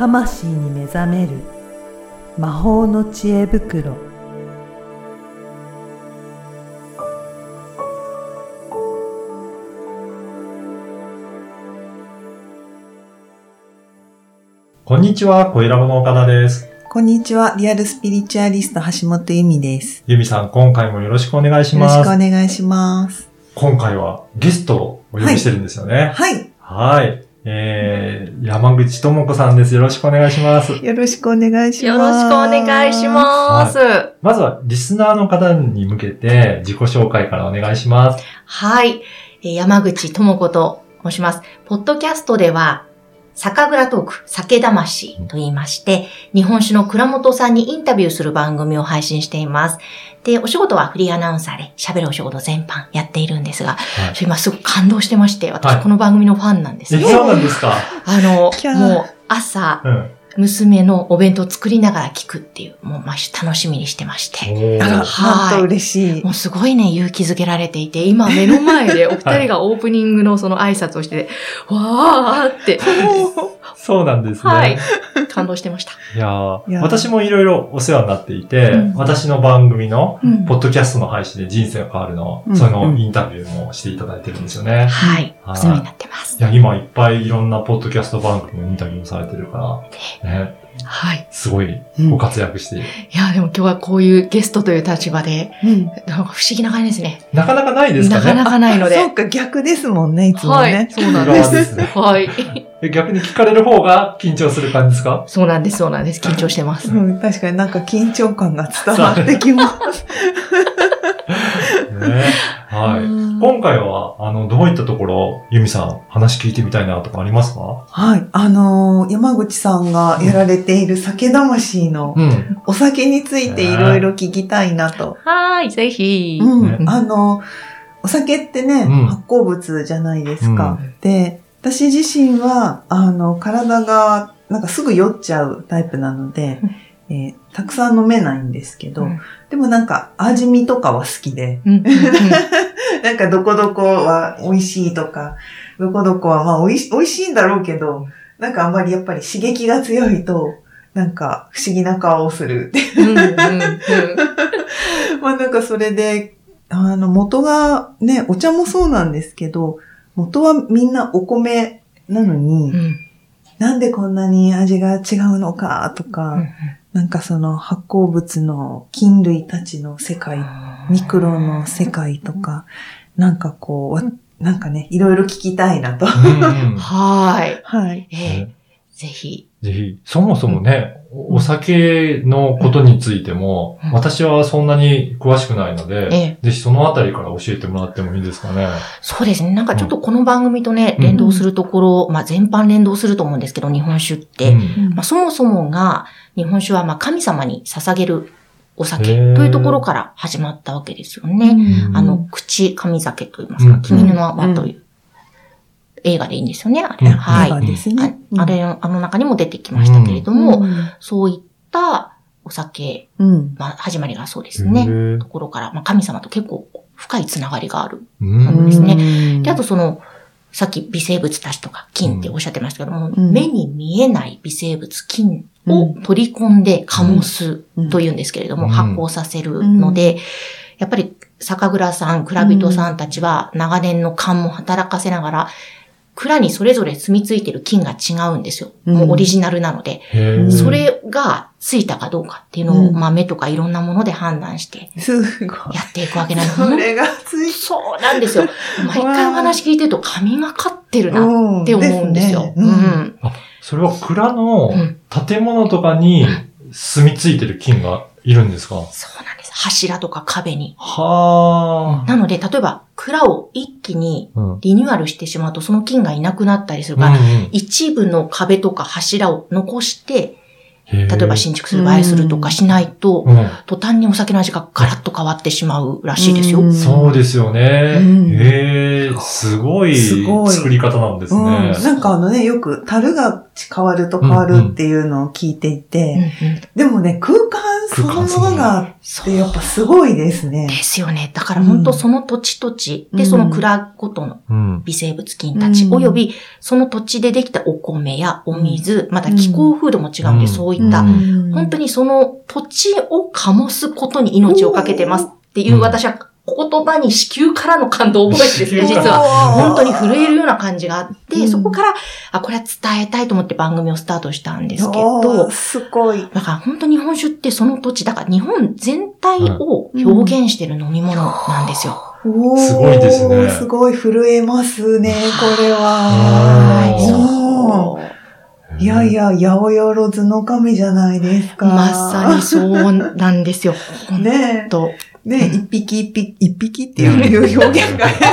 魂に目覚める魔法の知恵袋こんにちは、小ラボの岡田です。こんにちは、リアルスピリチュアリスト橋本由美です。ゆみさん、今回もよろしくお願いしよろしくおます。願いします。今回はゲストをお呼びしてるんですよね。はい。はい。えー、山口智子さんです。よろしくお願いします。よろしくお願いします。よろしくお願いします。まずは、リスナーの方に向けて自己紹介からお願いします。はい。えー山口智子と申します。ポッドキャストでは、酒蔵トーク、酒魂と言いまして、日本酒の倉本さんにインタビューする番組を配信しています。で、お仕事はフリーアナウンサーで喋るお仕事全般やっているんですが、はい。今すごく感動してまして、はい私この番組のファンなんですえ、よ。そうなんですか？あのもう朝、うん。娘のお弁当を作りながら聞くっていう、もう毎週楽しみにしてまして。おあら、ーなんと嬉しいも。うすごいね、勇気づけられていて、今目の前でお二人がオープニングのその挨拶をして、わーって、そうなんですね。はい、感動してました。いや私もいろいろお世話になっていて、うん私の番組のうんポッドキャストの配信で人生が変わるの、うんそのインタビューもしていただいてるんですよね。はい、はいお世話になってますい。や、今いっぱいいろんなポッドキャスト番組のインタビューもされてるから、ね、はい。すごいうんご活躍している。いや、でも今日はこういうゲストという立場で、うんなんか不思議な感じですね。なかなかないですかね。なかなかないので。そうか、逆ですもんね、いつもはい、ね。そうなん側です。ですね。はい。え逆に聞かれる方が緊張する感じですか？そうなんです、そうなんです。緊張してます。うん、確かになんか緊張感が伝わってきます。ね。はい。うん今回は、あの、どういったところ、ユミさん、話聞いてみたいなとかありますか？はい。あのー山口さんがやられている酒魂のうん。お酒についていろいろ聞きたいなと。はーい、ぜひ。うん。ねあの、お酒ってね、うん発酵物じゃないですか。で、私自身は、あの、体が、なんかすぐ酔っちゃうタイプなので、えーたくさん飲めないんですけど、うん。でもなんか味見とかは好きで、うんうんうん。なんかどこどこは美味しいとか、どこどこはまあ美味し美味しいんだろうけど、なんかあんまりやっぱり刺激が強いと、なんか不思議な顔をする。うんうんうん。まあなんかそれで、あの元がね、お茶もそうなんですけど、元はみんなお米なのに、うん。なんでこんなに味が違うのかとか、うんなんかその発酵物の菌類たちの世界、ミクロの世界とか、なんかこう、わなんかね、いろいろ聞きたいなと。はーい。はい。えぜひ。ぜひ、そもそもね、おお酒のことについても、うん。私はそんなに詳しくないので、ええ。ぜひそのあたりから教えてもらってもいいですかね。そうですね。なんかちょっとこの番組とね、うん。連動するところ、まあ全般連動すると思うんですけど、日本酒って。うん。まあそもそもが、日本酒はまあ神様に捧げるお酒というところから始まったわけですよね。うん。あの、口神酒と言いますか、うん。君の名はという映画でいいんですよね、あれ。うん。はい。映画ですね。ああれ、あの中にも出てきましたけれどうん、も、うん。そういったお酒、うん。まあ始まりがそうですへね。ー。ところから、まあ神様と結構深いつながりがあるうん。ですね。ねで、あとその、さっき微生物たちとか菌っておっしゃってましたけども、うん。目に見えない微生物、菌を取り込んで醸すというんですけれども、うん。発酵させるので、やっぱり酒蔵さん、蔵人さんたちは長年の勘も働かせながら、蔵にそれぞれ住み着いてる菌が違うんですよ。うんもうオリジナルなので。へーそれがついたかどうかっていうのをうん豆とかいろんなもので判断して。やっていくわけなんです。それがついそうなんですよ。毎回お話聞いてると神がかってるななって思うんですよ。うん。それは蔵のうん建物とかに住み着いてる菌がいるんですか？そうなんです。柱とか壁に。はなので、例えば、蔵を一気に。リニューアルしてしまうと、その菌がいなくなったりするうんから、一部の壁とか柱を残して、例例えば新築する場合するとかしないと、うん。途端にお酒の味がガラッと変わってしまうらしいですよ。うんそうですよね。うんへえ、すごいすごい作り方なんですうん。ね。なんかあのね、よく樽が変わると変わるっていうのを聞いていて、うんうんでもね、空間そのものがってやっぱすごいですね。で。すよね。だから本当その土地土地、で、その蔵ごとのうん。微生物菌たち、うん。およびその土地でできたお米やお水、また気候風土も違うんで、うん。そういった、うん。本当にその土地を醸すことに命をかけてますっていう、うん。私は言葉に子宮からの感動を覚えてですね、実は。本当に震えるような感じがあって、うんそこから、あ、これは伝えたいと思って番組をスタートしたんですけおどー、すごい。だから本当日本酒ってその土地、だから日本全体を表現してる飲み物なんですよ。おーすごいですねすごい震えますね、これあは。ーおーいやいや、八百万の神じゃないですか。まさにそうなんですよ。本 ね当え。ね一匹一匹、一匹っていう表現が変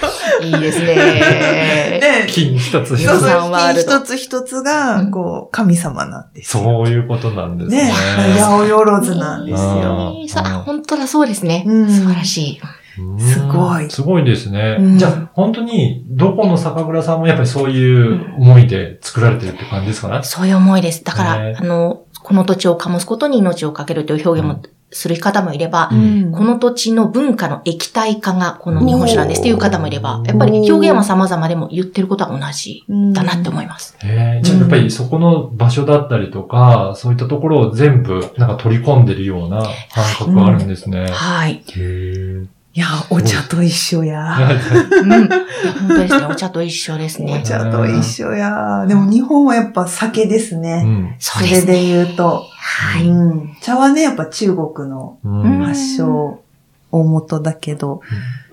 だけいいですね。ど。ねえ。金一つ一つ。そうそうさんワールド一つ一つが、こう、神様なんですよ。そういうことなんですね。ねえ。八百万なんですあよ。あ、本当だそうですね。うん素晴らしい。うんすごいすごいですね。うんじゃあ、本当に、どこの酒蔵さんもやっぱりそういう思いで作られてるって感じですかね？そういう思いです。だから、ねあの、この土地を醸すことに命をかけるという表現もする方もいれば、うんこの土地の文化の液体化がこの日本酒なんですっていう方もいれば、やっぱり表現は様々でも言ってることは同じだなって思います。へえじゃあやっぱりそこの場所だったりとか、そういったところを全部なんか取り込んでるような感覚があるんですね。はい。へえいや、お茶と一緒や。うん。いや本当ですね。お茶と一緒ですおね。茶と一緒や。でも日本はやっぱ酒ですうね。うですね。それで言うと。はい。うん。茶はね、やっぱ中国のうん。発祥、大元だけど、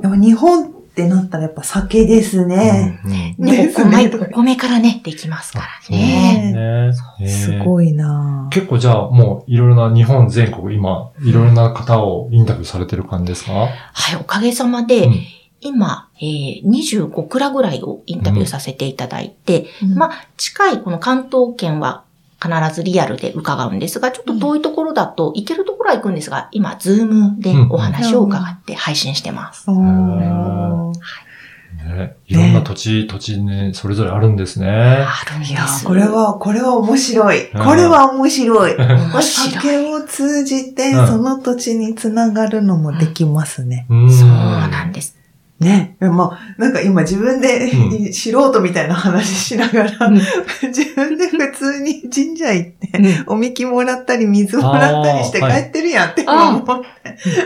でも日本ってなったらやっぱ酒ですね。うんうん。ね、ですねお米、お米からね、できますからね。ね。へえすごいな。結構じゃあもういろいろな日本全国今、いろいろな方をインタビューされてる感じですか？はい、おかげさまで、うん。今、えー、25蔵ぐらいをインタビューさせていただいて、まあ、近いこの関東圏は必ずリアルで伺うんですが、ちょっと遠いところだと、行けるところは行くんですが、今、ズームでお話を伺って配信してます。おーね、いろんな土地、土地ね、それぞれあるんですね。あるんです。これは、これは面白い。うんこれは面白い。面白い。酒を通じて、うんその土地につながるのもできますね。うんそうなんです。ね。まあ、なんか今自分で、う素人みたいな話しながら、う ん自分で普通に神社行って、うんおみきもらったり、水もらったりして帰ってるやんって今思っ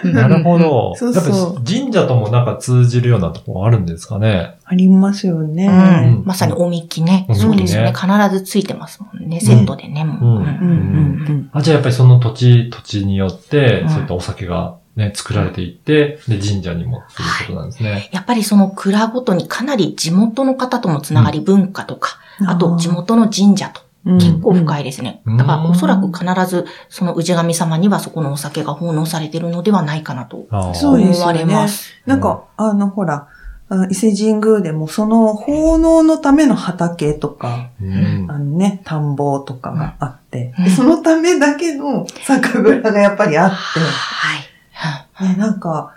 て。なるほど。そうそうやっぱ神社ともなんか通じるようなところあるんですかね。ありますよね。うんまさにおみきね。そうですよね。必ずついてますもんね。セットでね。もううんうんうんあ、じゃあやっぱりその土地、土地によってう、んそういったお酒がね、作られていって、で、神社にもということなんですね。やっぱりその蔵ごとにかなり地元の方とのつながり、文化とか、うんあと地元の神社とうん。結構深いですね。うん。だからおそらく必ずその氏神様にはそこのお酒が奉納されているのではないかなとあー。そうです思われます。なんか、あの、ほら、伊勢神宮でもその奉納のための畑とか、うん。あのね、田んぼとかがあって、うん。でそのためだけの酒蔵がやっぱりあって、はい。ね、なんか、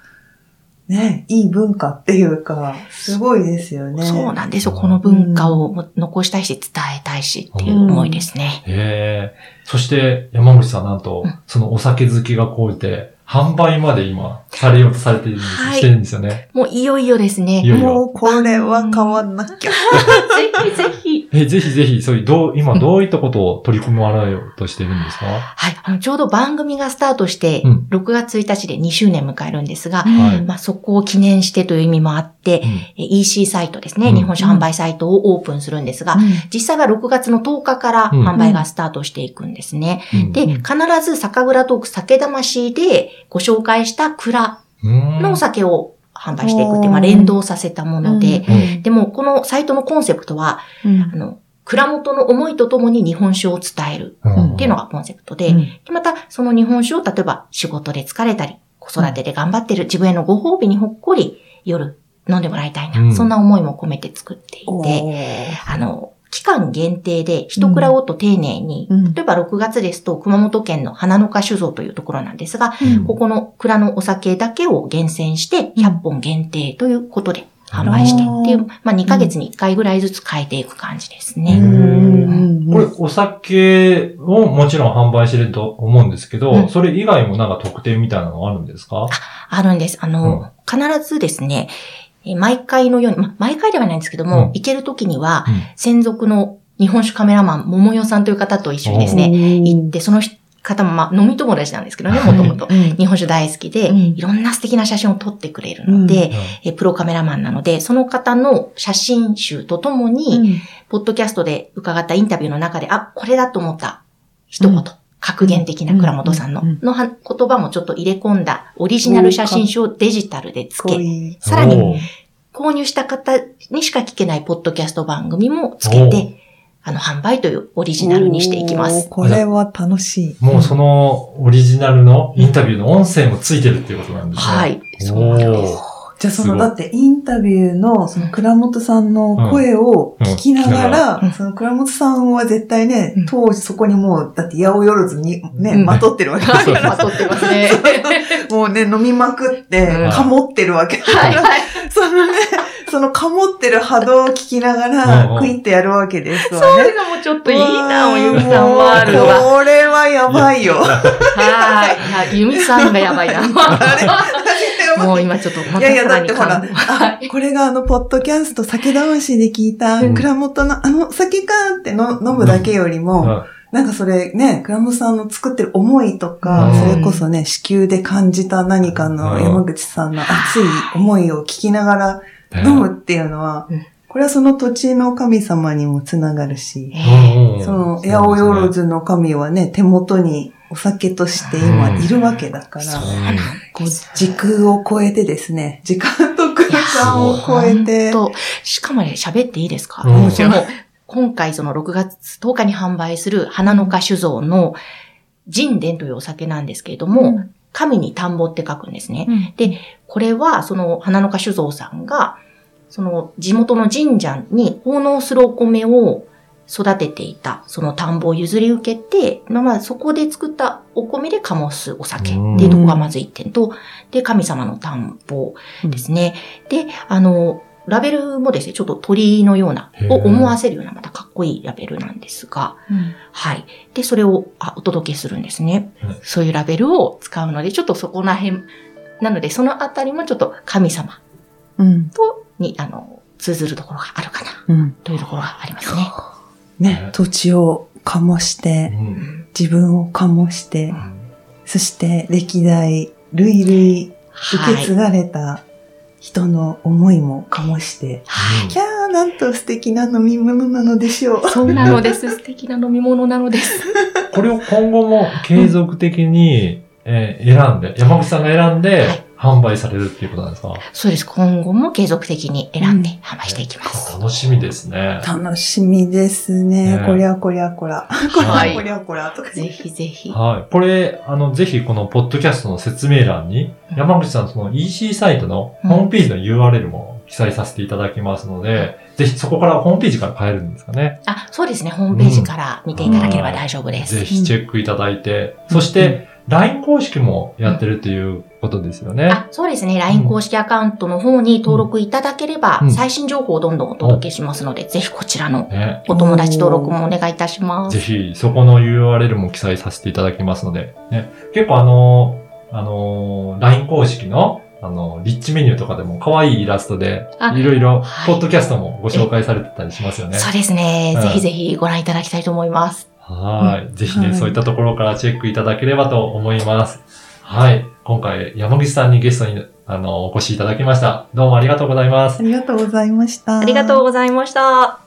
ね、いい文化っていうか、すごいですよね。そうなんですよ。この文化を残したいし、伝えたいしっていう思いですね。へえ。そして、山口さんなんとうん、そのお酒好きが高じて、販売まで今、されようとされているんです、はいしてるんですよね。もういよいよですね。いよいよもうこれは変わんなきゃ。ぜひぜひ。え、ぜひぜひ、そういう、どう、今どういったことを取り組まれようとしているんですか？はい。あの、ちょうど番組がスタートしてうん、6月1日で2周年迎えるんですが、はいまあ、そこを記念してという意味もあって、うんえ EC サイトですね、うん日本酒販売サイトをオープンするんですが、実際は6月の10日からうん販売がスタートしていくんですね。うんで、必ず酒蔵トーク酒魂でご紹介した蔵うんのお酒を販売していくってまあ、連動させたもので、うん。でもこのサイトのコンセプトは、うん。あの、蔵元の思いとともに日本酒を伝えるうん。っていうのがコンセプトで、うん。でまたその日本酒を例えば仕事で疲れたり、子育てで頑張ってる自分へのご褒美にほっこり夜飲んでもらいたいな、うん。そんな思いも込めて作っていおて、ー。あの、期間限定で一蔵ごと丁寧に、うん。例えば6月ですと熊本県の花の花酒造というところなんですが、うん。ここの蔵のお酒だけを厳選して100本限定ということで販売してっていうまあ2ヶ月に1回ぐらいずつ変えていく感じですうね。ん。これ、お酒をもちろん販売してると思うんですけど、うん。それ以外もなんか特典みたいなのがあるんですか？あるんです。あの、必ずですね、えー毎回のように、まあ、毎回ではないんですけども、うん。行ける時には、うん。専属の日本酒カメラマン、桃代さんという方と一緒にですね、行って、その方もまあ飲み友達なんですけどね、もともと。うん。日本酒大好きで、うん。いろんな素敵な写真を撮ってくれるので、えプロカメラマンなので、その方の写真集とともに、ポッドキャストで伺ったインタビューの中で、あ、これだと思った一言、うん。格言的な倉本さんの、うん。うん。のは言葉もちょっと入れ込んだオリジナル写真集をデジタルでつけ、いさらに購入した方にしか聞けないポッドキャスト番組もつけて、あの、販売というオリジナルにしていきます。これは楽しい。もうそのオリジナルのインタビューの音声もついてるっていうことなんですね。はい。そうなんです。じゃあその、だってインタビューの、その倉本さんの声を聞きながうんら、うんその倉本さんは絶対ね、うん当時そこにもう、だって八百万にね、うんまとってるわけだはい、から、まとってますね。もうね、飲みまくってうん、かもってるわけだから、はい、はい。そのね、そのかもってる波動を聞きながうんらうん、クイってやるわけですわね。そういうのもちょっといいな、おゆみさんもうワールドは。これはやばいよ。はい。いや、ゆみさんがやばいな。もう今ちょっとまたいやいや、だってほら。これがあの、ポッドキャスト酒魂で聞いた、うん倉本のあの酒かっての飲むだけよりも、うんなんかそれね、倉本さんの作ってる思いとか、うんそれこそね、子宮で感じた何かのうん山口さんの熱い思いを聞きながらね飲むっていうのはうん、これはその土地の神様にもつながるし、その、八百万の神はね、手元にお酒として今いるわけだから、そううんこう時空を超えてですね、時間と空間を超えて、しかもね、喋っていいですか、うん。もちろん今回その6月10日に販売する花の花酒造の神殿というお酒なんですけれども、神に田んぼって書くんですね。うん。で、これはその花の花酒造さんが、その地元の神社に奉納するお米を育てていた、その田んぼを譲り受けて、まあまあそこで作ったお米で醸すお酒っていうところがまず一点と、で、神様の田んぼですね。で、あの、ラベルもですね、ちょっと鳥のようなを思わせるような、またかっこいいラベルなんですが、はい。で、それをあお届けするんですねうん。そういうラベルを使うので、ちょっとそこら辺、なので、そのあたりもちょっと神様うん。と、に、あの、通ずるところがあるかな、うん。というところがありますね。ね、土地を醸しうて、ん自分を醸して、そして歴代、類々受け継がれた人の思いも醸して、はい。キャー、なんと素敵な飲み物なのでしょう。そうなのです。素敵な飲み物なのです。これを今後も継続的に、えー選んで、山口さんが選んで販売されるっていうことなんですか？そうです。今後も継続的に選んで販売していきます。楽しみですね。楽しみですね。ねこりゃこりゃこら。こりはいゃこりゃこらとか。ぜひぜひ。はい。これ、あの、ぜひこのポッドキャストの説明欄に、うん山口さんその EC サイトのホームページの URL も記載させていただきますので、ぜひそこからホームページから買えるんですかね？あ、そうですね。ホームページから見ていただければ大丈夫です。ぜひチェックいただいて、そして、LINE 公式もやってるっていうことですよね。あ、そうですね。LINE 公式アカウントの方に登録いただければ、うん最新情報をどんどんお届けしますので、ぜひこちらのね。お友達登録もお願いいたします。ぜひ、そこの URL も記載させていただきますので、ね。結構あのー、あのー、LINE 公式の、あの、リッチメニューとかでも可愛いイラストで、あいろいろ、はいポッドキャストもご紹介されてたりしますよね。そうですね。うんぜひぜひご覧いただきたいと思います。はい。ぜひね、はいそういったところからチェックいただければと思います。はい。今回、山口さんにゲストに、あの、お越しいただきました。どうもありがとうございますあ。りがとうございました。ありがとうございました。